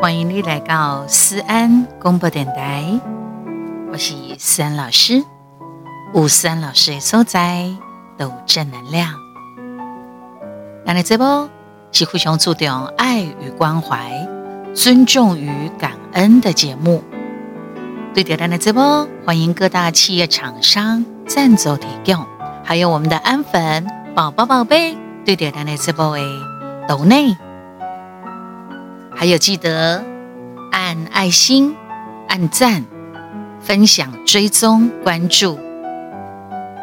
欢迎你来到思安广播电台，我是思安老师。有思安老师的所在，都正能量。咱的节目是非常注重爱与关怀、尊重与感恩的节目。对的咱的节目，欢迎各大企业厂商赞助提供，还有我们的安粉宝宝宝贝，对的咱的节目的抖内。还有记得按爱心、按赞、分享、追踪、关注，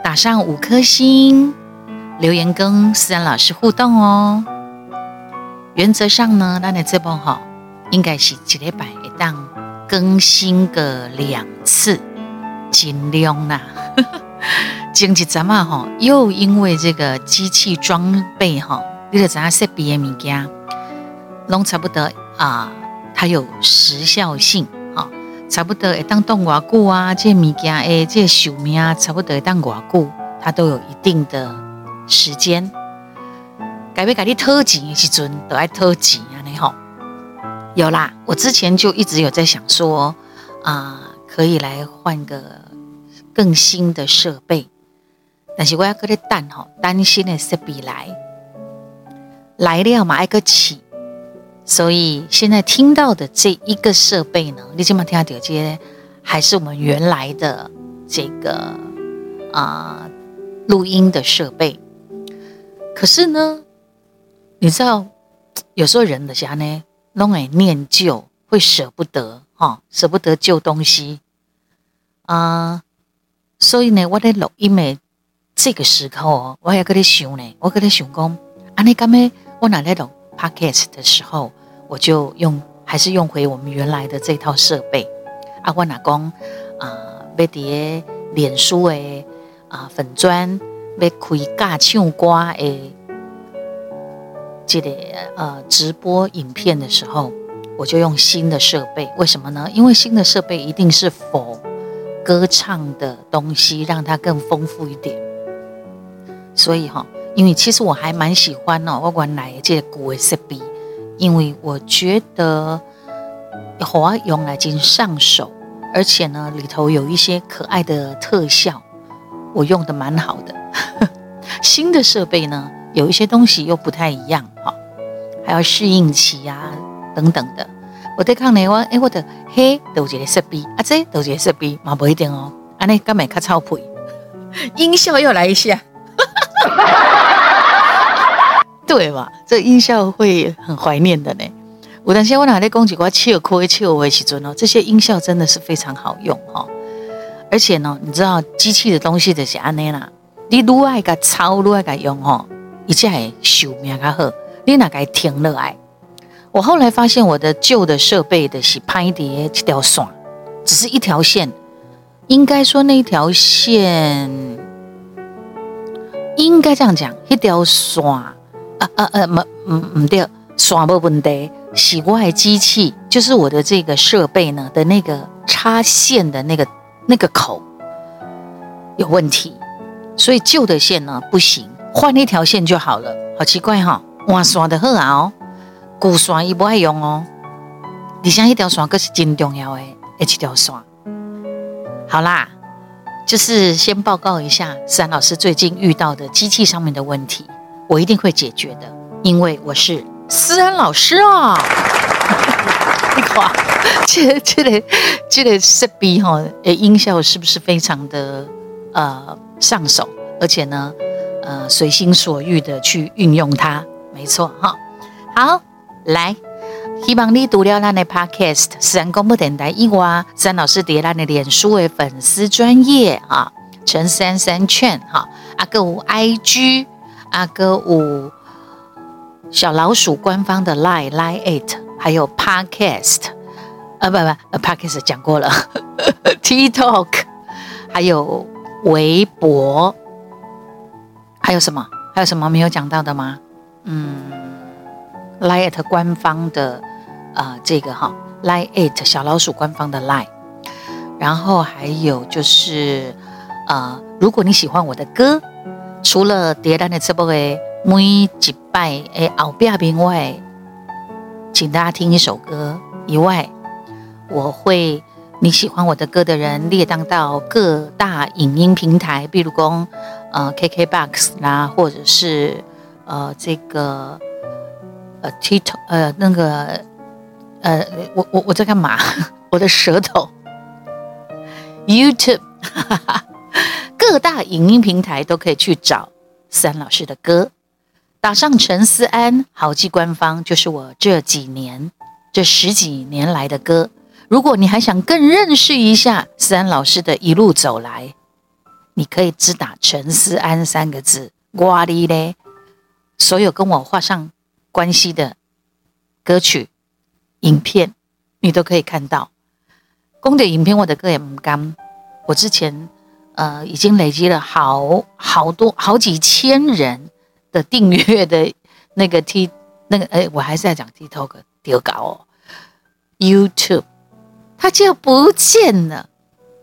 打上五颗星，留言跟思然老师互动哦。原则上呢，咱的这部哈，应该是一礼拜一档更新个两次，尽量啦。前几咱们哈，又因为这个机器装备哈，你得咱设备的物件，拢差不多。啊，它有时效性，哈，差不多会当当偌久啊，这物件诶，这寿命啊，差不多会当偌久，它都有一定的时间。该要给你讨钱的时阵，都爱讨钱啊，你好。有啦，我之前就一直有在想说，啊，可以来换个更新的设备，但是我要搁咧等吼，担心的设备来来了嘛，爱搁起。所以现在听到的这一个设备呢，你今晚听到这些，还是我们原来的这个啊、呃、录音的设备。可是呢，你知道，有时候人的家呢，拢会念旧，会舍不得哈、哦，舍不得旧东西啊、呃。所以呢，我在录音的这个时候，我也跟你想呢，我跟你想讲，啊，你刚才我哪来录？Podcast 的时候，我就用还是用回我们原来的这套设备。啊，我哪讲啊，要伫脸书诶啊粉专要开尬唱歌诶，这个呃直播影片的时候，我就用新的设备。为什么呢？因为新的设备一定是否歌唱的东西，让它更丰富一点。所以哈。因为其实我还蛮喜欢哦，我原来的这个旧的设备，因为我觉得好用来真上手，而且呢里头有一些可爱的特效，我用的蛮好的。新的设备呢，有一些东西又不太一样哈，还要适应期啊等等的。我对抗呢，我哎我的嘿都有这个设备，啊这都有这个设备嘛不一定哦，安尼干买卡超配，音效又来一下。对吧？这音效会很怀念的呢。我当时我哪里讲几句笑亏笑的时阵哦，这些音效真的是非常好用哈。而且呢，你知道机器的东西就是安尼啦，你愈爱个抄愈爱个用哦，一下会寿命较好。你哪该停了来？我后来发现我的旧的设备的是拍碟一条线，只是一条线，应该说那条线应该这样讲，一条线。啊啊啊！没，嗯嗯对，刷不问题。洗过的机器就是我的这个设备呢的那个插线的那个那个口有问题，所以旧的线呢不行，换一条线就好了。好奇怪哈、哦，换刷的好啊哦，旧刷伊不爱用哦。你像一条刷可是真重要的，一条刷。好啦，就是先报告一下思安老师最近遇到的机器上面的问题。我一定会解决的，因为我是思安老师啊！你看，这 这个这个设备哈，诶，音效是不是非常的呃上手？而且呢，呃，随心所欲的去运用它，没错哈。好，来，希望你读了咱的 Podcast，思安广播电台以外，思安老师在咱的脸书的粉丝专业啊，陈三三劝哈，啊，个有 IG。阿哥五小老鼠官方的 Lie Lie it，还有 Podcast，啊不不，Podcast 讲过了，TikTok，还有微博，还有什么？还有什么没有讲到的吗？嗯，Lie it 官方的啊、呃，这个哈，Lie it 小老鼠官方的 Lie 然后还有就是、呃，如果你喜欢我的歌。除了蝶兰的直播的每一拜诶后边边外，请大家听一首歌，以外，我会你喜欢我的歌的人列当到各大影音平台，比如讲呃 KKBOX 啦，或者是呃这个呃 TikTok 呃那个呃我我我在干嘛？我的舌头 YouTube 各大影音平台都可以去找思安老师的歌。打上陈思安，好记官方，就是我这几年、这十几年来的歌。如果你还想更认识一下思安老师的一路走来，你可以只打陈思安三个字，哇哩嘞，所有跟我画上关系的歌曲、影片，你都可以看到。公的影片，我的歌也不干。我之前呃已经累积了好好多好几千人。的订阅的那个 T 那个哎，我还是在讲 TikTok 丢稿哦，YouTube 它就不见了。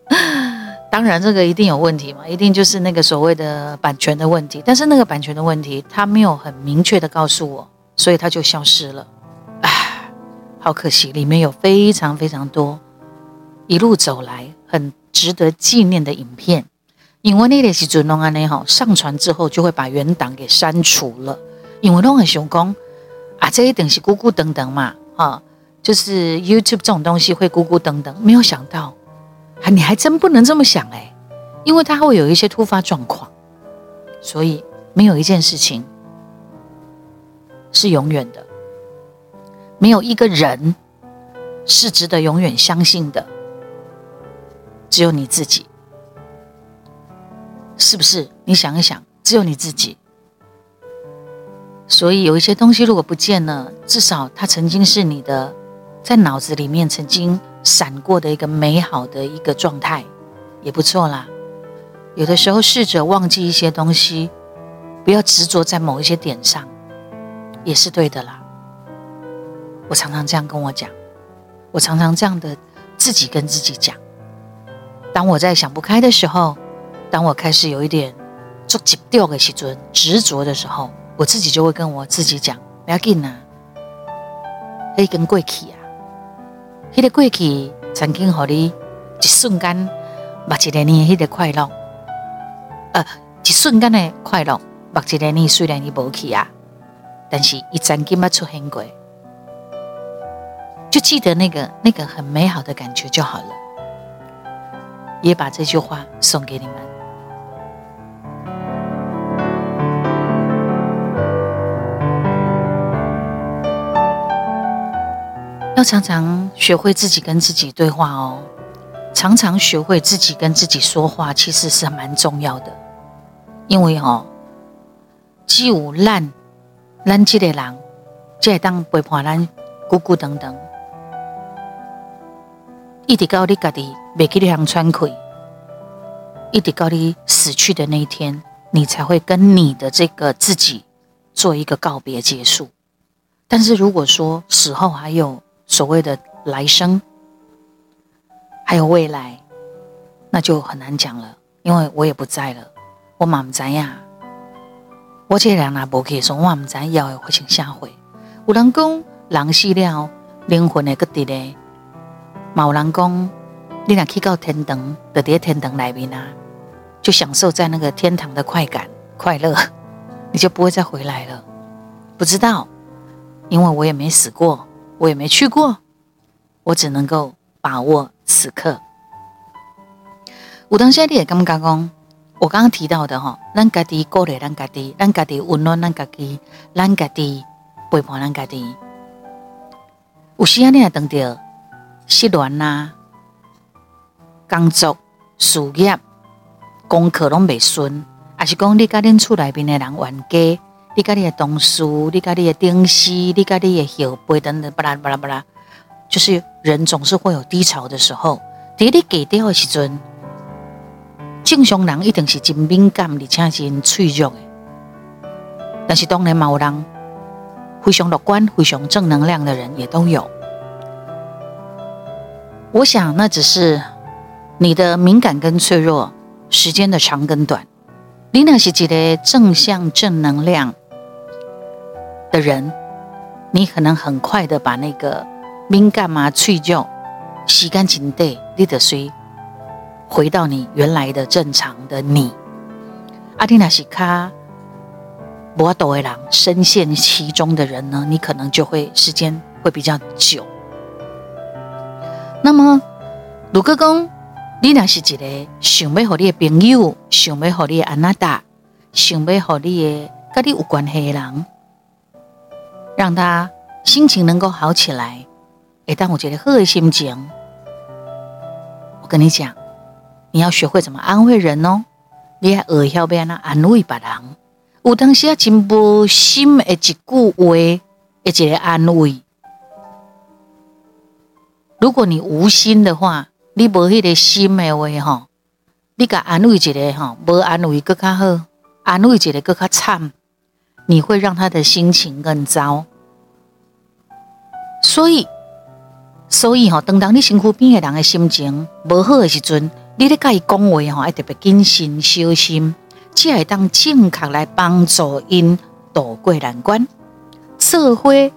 当然这个一定有问题嘛，一定就是那个所谓的版权的问题。但是那个版权的问题，它没有很明确的告诉我，所以它就消失了。唉，好可惜，里面有非常非常多一路走来很值得纪念的影片。因为那个时阵拢安尼吼，上传之后就会把原档给删除了。因为拢很想讲啊，这一定是咕咕等等嘛，哈，就是 YouTube 这种东西会咕咕等等。没有想到，啊，你还真不能这么想哎，因为它会有一些突发状况，所以没有一件事情是永远的，没有一个人是值得永远相信的，只有你自己。是不是？你想一想，只有你自己。所以有一些东西如果不见了，至少它曾经是你的，在脑子里面曾经闪过的一个美好的一个状态，也不错啦。有的时候试着忘记一些东西，不要执着在某一些点上，也是对的啦。我常常这样跟我讲，我常常这样的自己跟自己讲。当我在想不开的时候。当我开始有一点捉急掉的时阵，执着的时候，我自己就会跟我自己讲：不要紧呐，那根过去啊，那个过去曾经和你一瞬间，目一个你那个快乐，呃，一瞬间的快乐，目一个你虽然你无去啊，但是一曾经嘛出现过，就记得那个那个很美好的感觉就好了。也把这句话送给你们。要常常学会自己跟自己对话哦，常常学会自己跟自己说话，其实是蛮重要的。因为哦，只有咱咱这个人，才会当陪伴咱姑姑等等，一直到你家己没给你向喘气，一直到你死去的那一天，你才会跟你的这个自己做一个告别结束。但是如果说死后还有，所谓的来生，还有未来，那就很难讲了，因为我也不在了，我嘛不知呀。我这两那不可以说，我唔知要会成下回。有人讲人死了，灵魂会搁伫咧，嘛有人讲你若去到天堂，就伫天堂内面啊，就享受在那个天堂的快感、快乐，你就不会再回来了。不知道，因为我也没死过。我也没去过，我只能够把握此刻。有当时你也感觉讲，我刚刚提到的哈，咱家己鼓励咱家己，咱家己温暖咱家己，咱家己陪伴咱家己。有时啊，你也等到失恋啊，工作、事业、功课拢未顺，还是讲你甲恁厝内边的人冤家。你家你的同事，你家里的同事，你家里的后辈等等，巴拉巴拉巴拉，就是人总是会有低潮的时候。在你低潮的时阵，正常人一定是真敏感，而且真脆弱的。但是当然，某人非常乐观、非常正能量的人也都有。我想，那只是你的敏感跟脆弱时间的长跟短。你那是一个正向、正能量的人，你可能很快的把那个敏感嘛，脆就时间真短，你的水回到你原来的正常的你。阿蒂娜西卡，博多维朗深陷其中的人呢，你可能就会时间会比较久。那么，如果讲你若是一个想要和你的朋友，想要和你的安娜达，想要和你的跟你有关系的人，让他心情能够好起来。会，当我一个好的心情，我跟你讲，你要学会怎么安慰人哦。你要学晓要安怎安慰别人。有当时啊，真无心的一句话，一个安慰。如果你无心的话，你无迄个心的话吼，你甲安慰一个吼，无安慰更较好，安慰一个更较惨，你会让他的心情更糟。所以。所以吼，当当你身躯边的人的心情无好的时阵，你咧甲伊讲话吼，要特别谨慎小心，才会当正确来帮助因渡过难关。社会，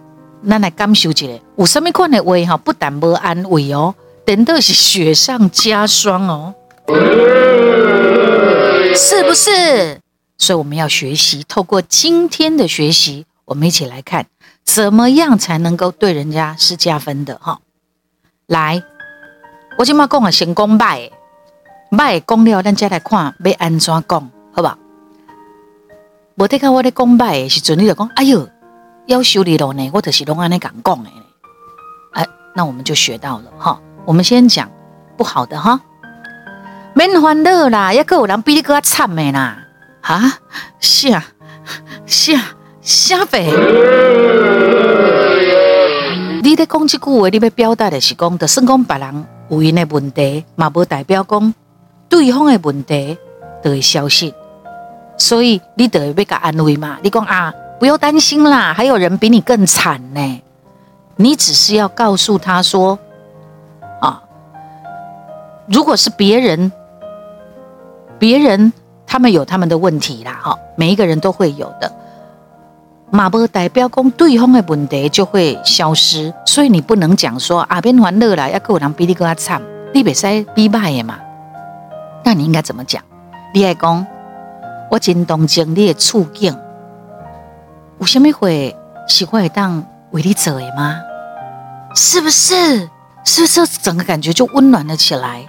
咱来感受一下，有什么款的话吼，不但无安慰哦，等到是雪上加霜哦，是不是？所以我们要学习，透过今天的学习，我们一起来看，怎么样才能够对人家是加分的哈。来，我今嘛讲啊，先讲拜拜讲了，咱再来看要安怎讲，好吧？无得看我咧讲拜的时阵，你就讲，哎哟，要修理了呢，我就是拢安尼讲讲的。哎，那我们就学到了哈。我们先讲不好的哈，免烦恼啦，抑阁有人比你阁较惨的啦，啊，是啊，是啊，啥货？你在讲这句话，你要表达的是讲，就算讲别人有因的问题，嘛无代表讲对方的问题就会消失。所以你得要给他安慰嘛。你讲啊，不要担心啦，还有人比你更惨呢。你只是要告诉他说，啊，如果是别人，别人他们有他们的问题啦，哈，每一个人都会有的。嘛无代表讲对方的问题就会消失，所以你不能讲说啊，免烦恼啦，抑阁有人比你更加惨，你袂使比歹的嘛。那你应该怎么讲？你爱讲我真同情你的处境，有啥物话是我会当为你做的吗？是不是？是不是整个感觉就温暖了起来？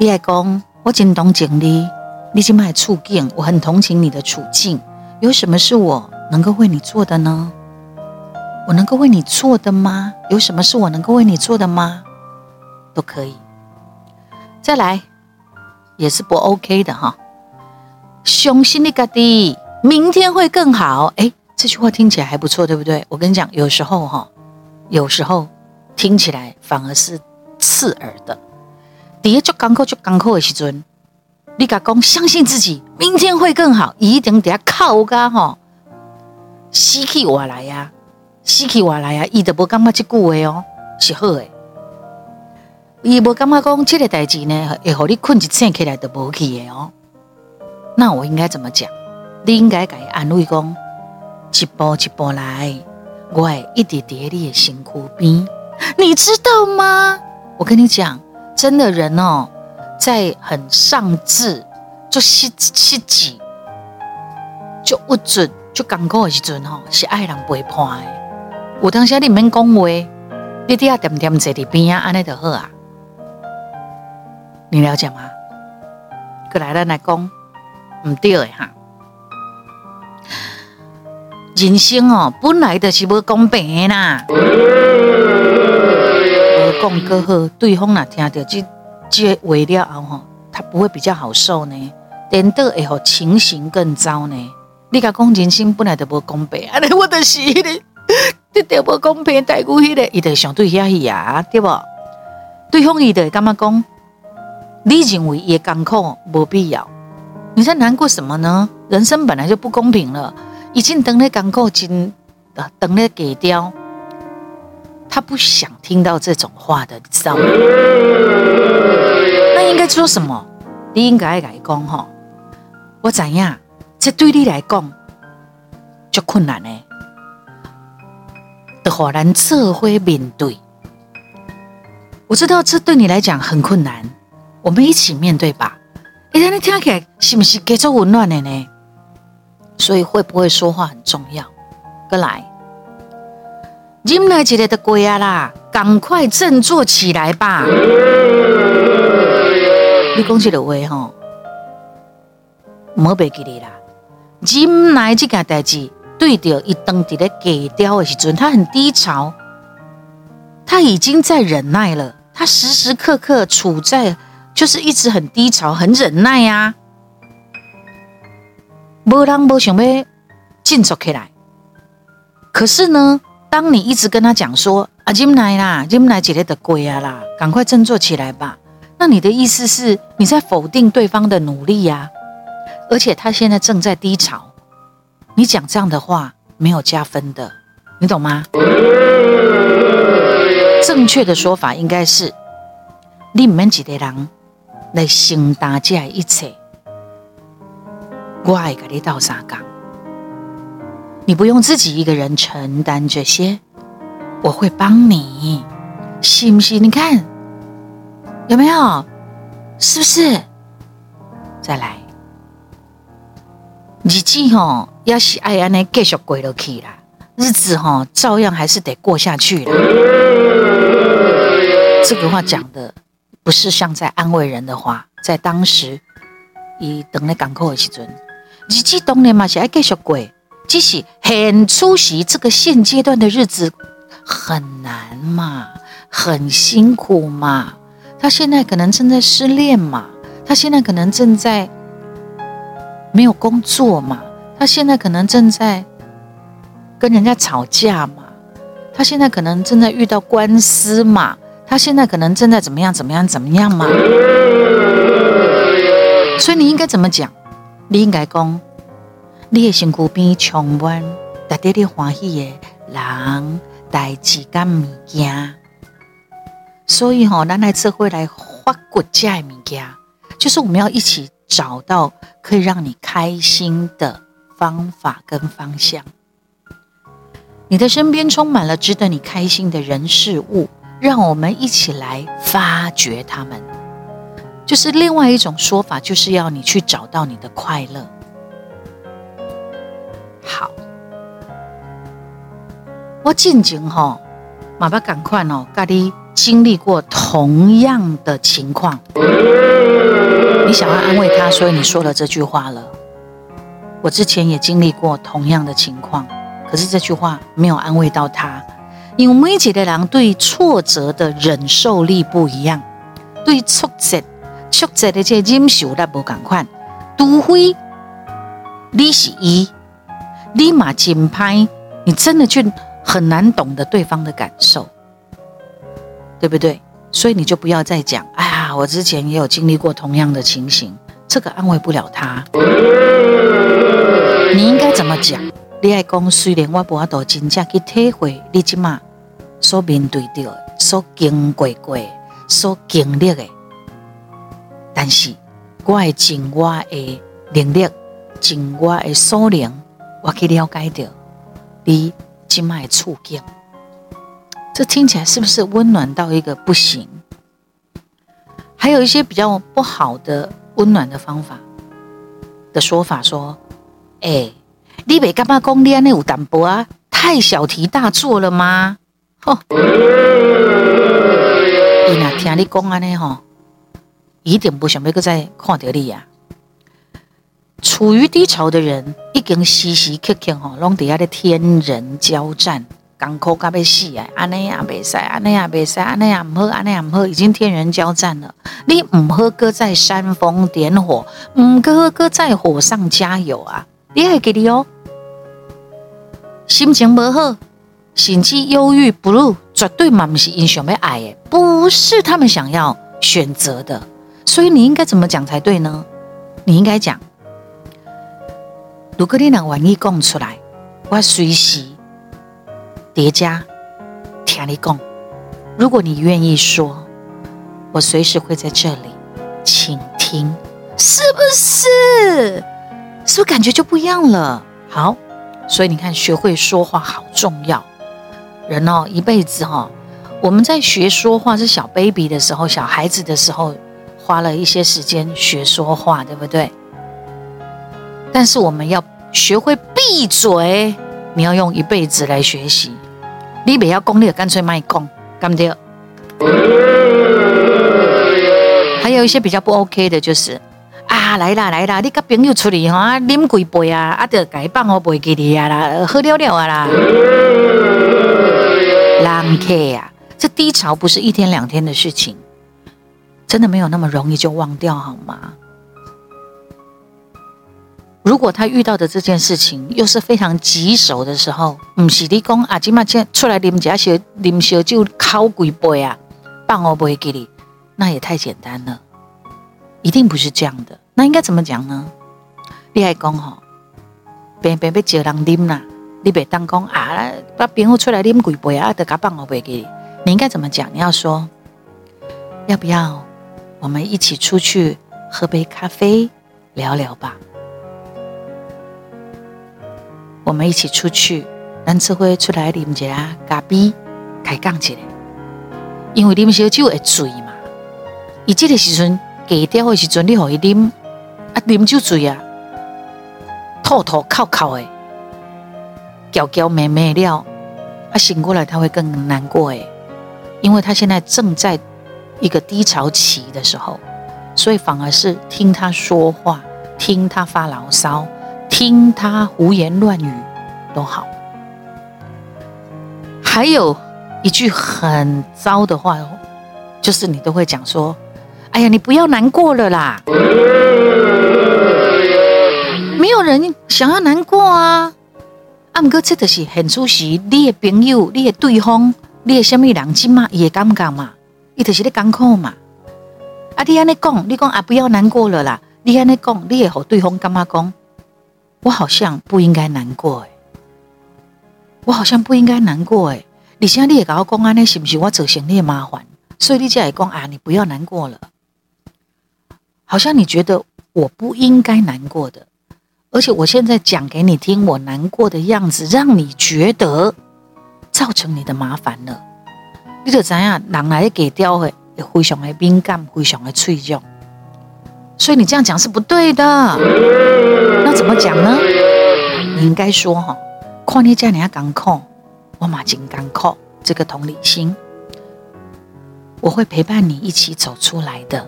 你爱讲我真同情你，你今麦处境，我很同情你的处境。有什么是我能够为你做的呢？我能够为你做的吗？有什么是我能够为你做的吗？都可以。再来，也是不 OK 的哈。相信你家己，明天会更好。哎，这句话听起来还不错，对不对？我跟你讲，有时候哈，有时候听起来反而是刺耳的。第一就港口就港口的时阵。你甲讲，相信自己，明天会更好。一定得靠噶吼，死去活来呀，死去活来呀，伊都无感觉这句话哦，是好诶。伊无感觉讲这个代志呢，会互你困一醒起来都无去诶哦。那我应该怎么讲？你应该给安慰讲，一步一步来，我会一直在你的身躯边，你知道吗？我跟你讲，真的人哦。在很上智，就失失志，就不准，就艰苦的时阵吼，是爱人陪伴的。有当时你免讲话，你底下点点坐伫边啊，安尼就好啊。你了解吗？过来咱来讲，唔对的哈。人生哦，本来就是无公平的呐。我讲过后，对方若听到这。接为了后吼，他不会比较好受呢，颠倒以后情形更糟呢。你甲讲人生本来就无公平，安尼我就是迄个，你条无公平待遇迄个，伊就相对遐去啊，对不？对方伊就感觉讲，你认为伊艰苦无必要，你在难过什么呢？人生本来就不公平了，已经等咧艰苦，真等咧给掉。他不想听到这种话的，你知道吗？那应该说什么？你应该来讲哈，我怎样？这对你来讲就困难呢？的话，咱这会面对。我知道这对你来讲很困难，我们一起面对吧。哎，你听起来是不是给足温暖的呢？所以会不会说话很重要。过来，忍耐一个的过啊啦，赶快振作起来吧。你讲这个话吼，莫别记你啦。忍耐这件代志，对着一当伫咧低调的时阵，他很低潮，他已经在忍耐了，他时时刻刻处在就是一直很低潮，很忍耐呀、啊。无人无想要振作起来，可是呢，当你一直跟他讲说啊，忍耐啦，忍耐一个就过啊啦，赶快振作起来吧。那你的意思是你在否定对方的努力呀、而且他现在正在低潮，你讲这样的话没有加分的，你懂吗？正确的说法应该是：你们几个人来承担这一切，我爱给你倒三缸，你不用自己一个人承担这些，我会帮你，信不信？你看有没有？是不是？再来。日子吼，要是爱安尼继续过落去啦，日子吼照样还是得过下去啦。这个话讲的不是像在安慰人的话，在当时，伊等来港口的时阵，日子当然嘛是爱继续过，只是很出席这个现阶段的日子很难嘛，很辛苦嘛。他现在可能正在失恋嘛，他现在可能正在。没有工作嘛？他现在可能正在跟人家吵架嘛？他现在可能正在遇到官司嘛？他现在可能正在怎么样怎么样怎么样嘛？所以你应该怎么讲？你应该讲，你的身躯边充满值得你欢喜的人、代志、跟物件。所以吼，咱来这回来发掘这的物件，就是我们要一起。找到可以让你开心的方法跟方向。你的身边充满了值得你开心的人事物，让我们一起来发掘他们。就是另外一种说法，就是要你去找到你的快乐。好，我静静哈，马爸赶快哦，咖喱经历过同样的情况。你想要安慰他，所以你说了这句话了。我之前也经历过同样的情况，可是这句话没有安慰到他，因为每一个人对挫折的忍受力不一样，对挫折、挫折的这忍受力不同款。除非你是一，立马紧拍，你真的就很难懂得对方的感受，对不对？所以你就不要再讲，哎呀，我之前也有经历过同样的情形，这个安慰不了他。你应该怎么讲？你爱讲，虽然我无法度真正去体会你即马所面对的、所经过过、所经历的，但是我会尽我的能力、尽我的所能，我去了解到你即马的处境。这听起来是不是温暖到一个不行？还有一些比较不好的温暖的方法的说法，说：“哎，你别干嘛讲你那有淡薄啊，太小题大做了吗？”哦，伊那听你讲安尼吼，一定不想要再看到你呀。处于低潮的人，已经时时刻刻吼，拢底下的天人交战。港口咖被死啊！安尼也袂使，安尼也袂使，安尼也唔好，安尼也唔好，已经天人交战了。你唔好搁再煽风点火，唔搁搁再火上加油啊！你还记得哦，心情不好，甚至忧郁不入，绝对嘛不是因想要爱的，不是他们想要选择的。所以你应该怎么讲才对呢？你应该讲，如果你能愿意讲出来，我随时。叠加，听你讲。如果你愿意说，我随时会在这里倾听，是不是？是不是感觉就不一样了？好，所以你看，学会说话好重要。人哦，一辈子哈、哦，我们在学说话是小 baby 的时候，小孩子的时候，花了一些时间学说话，对不对？但是我们要学会闭嘴，你要用一辈子来学习。你不要讲，你就干脆卖讲，干不掉。还有一些比较不 OK 的，就是啊，来啦来啦，你跟朋友出来哈，饮几杯啊，啊，就该放我杯给你啊啦，喝了了啊啦，浪客呀，这低潮不是一天两天的事情，真的没有那么容易就忘掉好吗？如果他遇到的这件事情又是非常棘手的时候，不是你讲啊，今嘛先出来啉一小啉小酒，敲几杯啊，放我杯给你。那也太简单了，一定不是这样的。那应该怎么讲呢？你还讲吼，别别别叫人啉啦，你别当讲啊，把朋友出来啉几杯啊，得给放我杯给你。你应该怎么讲？你要说，要不要我们一起出去喝杯咖啡聊聊吧？我们一起出去，咱这回出来啉一下咖啡，开讲起来，因为啉烧酒会醉嘛。伊这个时阵，给掉的时阵，你可以啉啊，啉酒醉啊，吐吐靠靠的，娇娇美美了啊，醒过来他会更难过诶，因为他现在正在一个低潮期的时候，所以反而是听他说话，听他发牢骚，听他胡言乱语都好。还有一句很糟的话，就是你都会讲说。哎呀，你不要难过了啦！没有人想要难过啊。啊，不过这就是很出息，你的朋友、你的对方、你的什么人金嘛，也尴尬嘛，伊就是咧艰苦嘛。啊，你安尼讲，你讲啊，不要难过了啦。你安尼讲，你也和对方干嘛讲？我好像不应该难过诶，我好像不应该难过诶。你现在你也跟我讲安尼，是不是我造成你的麻烦？所以你才会讲啊，你不要难过了。好像你觉得我不应该难过的，而且我现在讲给你听，我难过的样子，让你觉得造成你的麻烦了。你就怎样，人来给掉的，非常的敏感，非常的脆弱，所以你这样讲是不对的。那怎么讲呢？你应该说哈，看你这样刚苦，我马金刚苦，这个同理心，我会陪伴你一起走出来的。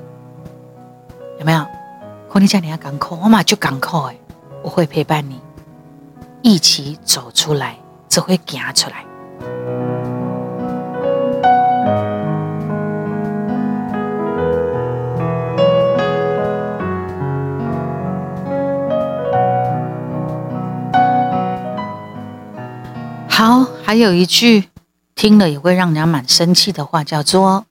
有没有？看你这样你要港口，我嘛就港口哎，我会陪伴你一起走出来，只会行出来。还有一句听了也会让人家蛮生气的话，叫做。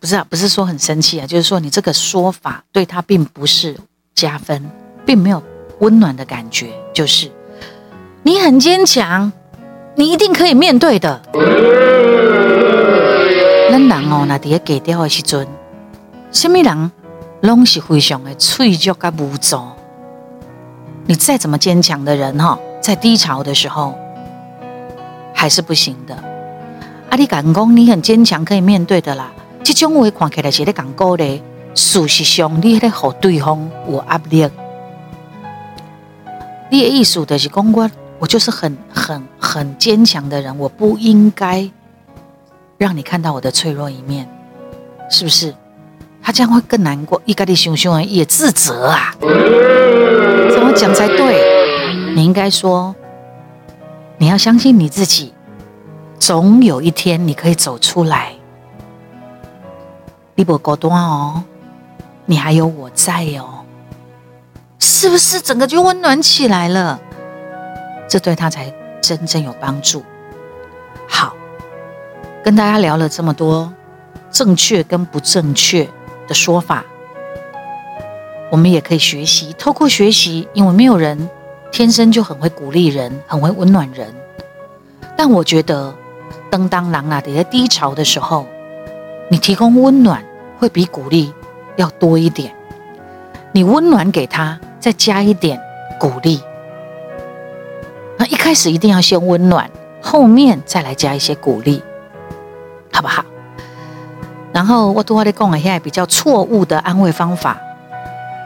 不是啊，不是说很生气啊，就是说你这个说法对他并不是加分，并没有温暖的感觉。就是你很坚强，你一定可以面对的。那人哦，那底下给掉的时阵，什么人拢是非常的脆弱跟无助。你再怎么坚强的人哈，在低潮的时候还是不行的。啊，你敢讲你很坚强，可以面对的啦。这种话看起来是在讲鼓励，事实上你在给对方有压力。你的意思就是讲我，我就是很很很坚强的人，我不应该让你看到我的脆弱一面，是不是？他这样会更难过，一个的熊熊也自责啊，怎么讲才对？你应该说，你要相信你自己，总有一天你可以走出来。你不孤单哦，你还有我在哦，是不是整个就温暖起来了？这对他才真正有帮助。好，跟大家聊了这么多正确跟不正确的说法，我们也可以学习，透过学习，因为没有人天生就很会鼓励人，很会温暖人。但我觉得，当当狼啊，在低潮的时候，你提供温暖。会比鼓励要多一点，你温暖给他，再加一点鼓励。那一开始一定要先温暖，后面再来加一些鼓励，好不好？然后我对我的讲的现在比较错误的安慰方法，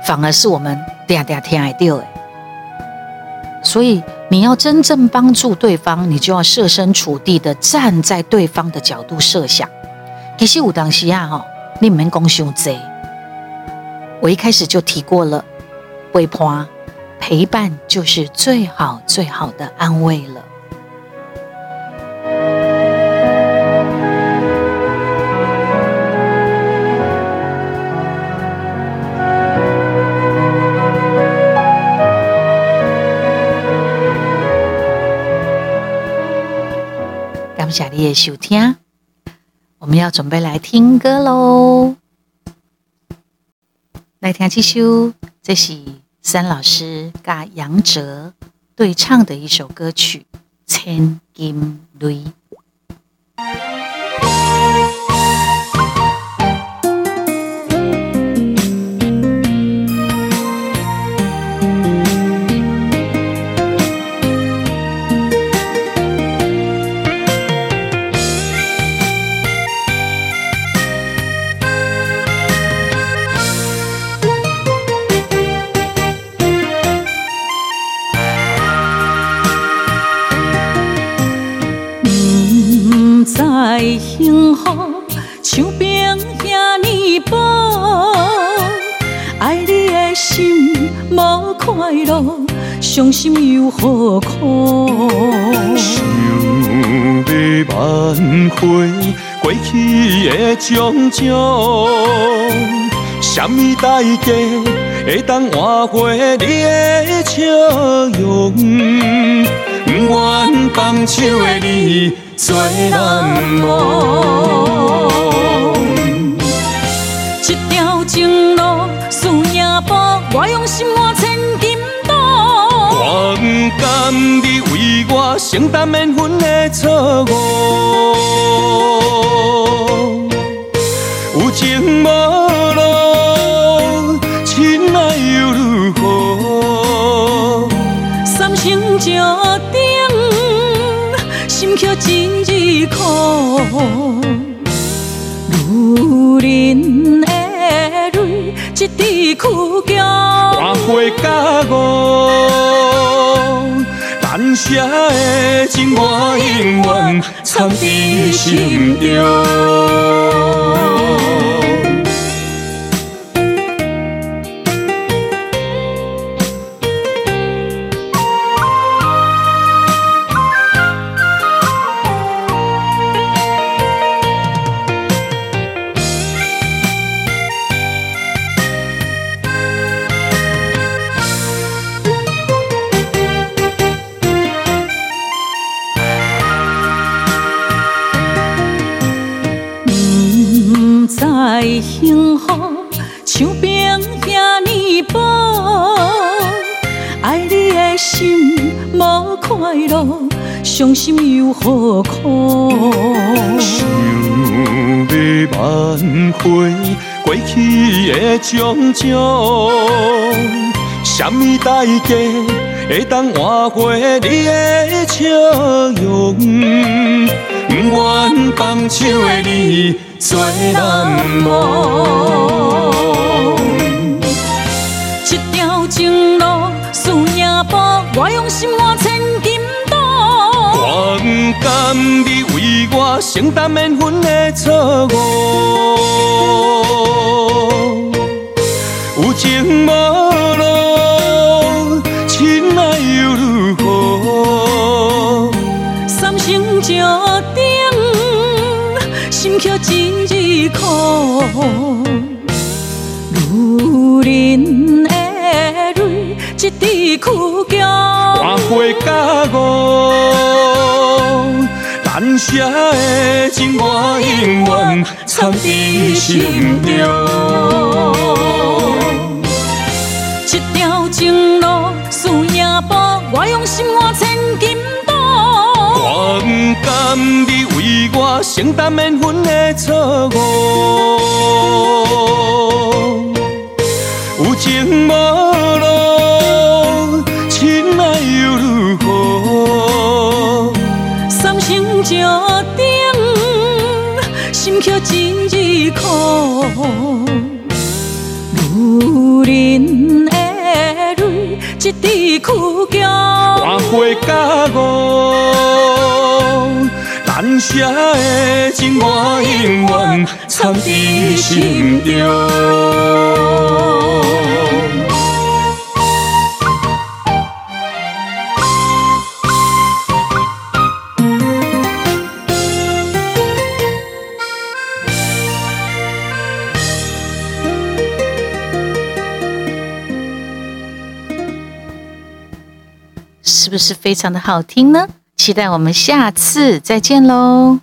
反而是我们嗲嗲天爱丢诶。所以你要真正帮助对方，你就要设身处地的站在对方的角度设想。其实有当时啊，哈，你们讲伤济。我一开始就提过了，陪伴陪伴就是最好最好的安慰了。也收听，我们要准备来听歌喽。来听这首，这是三老师跟杨哲对唱的一首歌曲《千金泪》。伤心又何苦？想要挽回过去的种种，什么代价会当换回你的笑容？不愿放手的你。最难忘，一条情路输赢搏，我用心换千金刀。我不甘你为我承担免分的错误，有情无路，亲爱又如何？三生石定，心却只。女人的泪，一滴苦涩，换回甲我，写的情，我永远藏在心中。伤心又何苦？想要挽回过去的种种，什么代价会当换回你的笑容？不愿放手的你。最难忘，一条情路输赢搏，我用心你为我承担免分的错误，有情无路，亲爱又如何？三生石定，心却只。女人的泪，一滴苦涩，情，我永远藏在心中。一条情路输赢搏，我用心换千金赌。我不甘你为我承担缘分的错误。甲五，难舍的情我永远藏在心中。非常的好听呢？期待我们下次再见喽。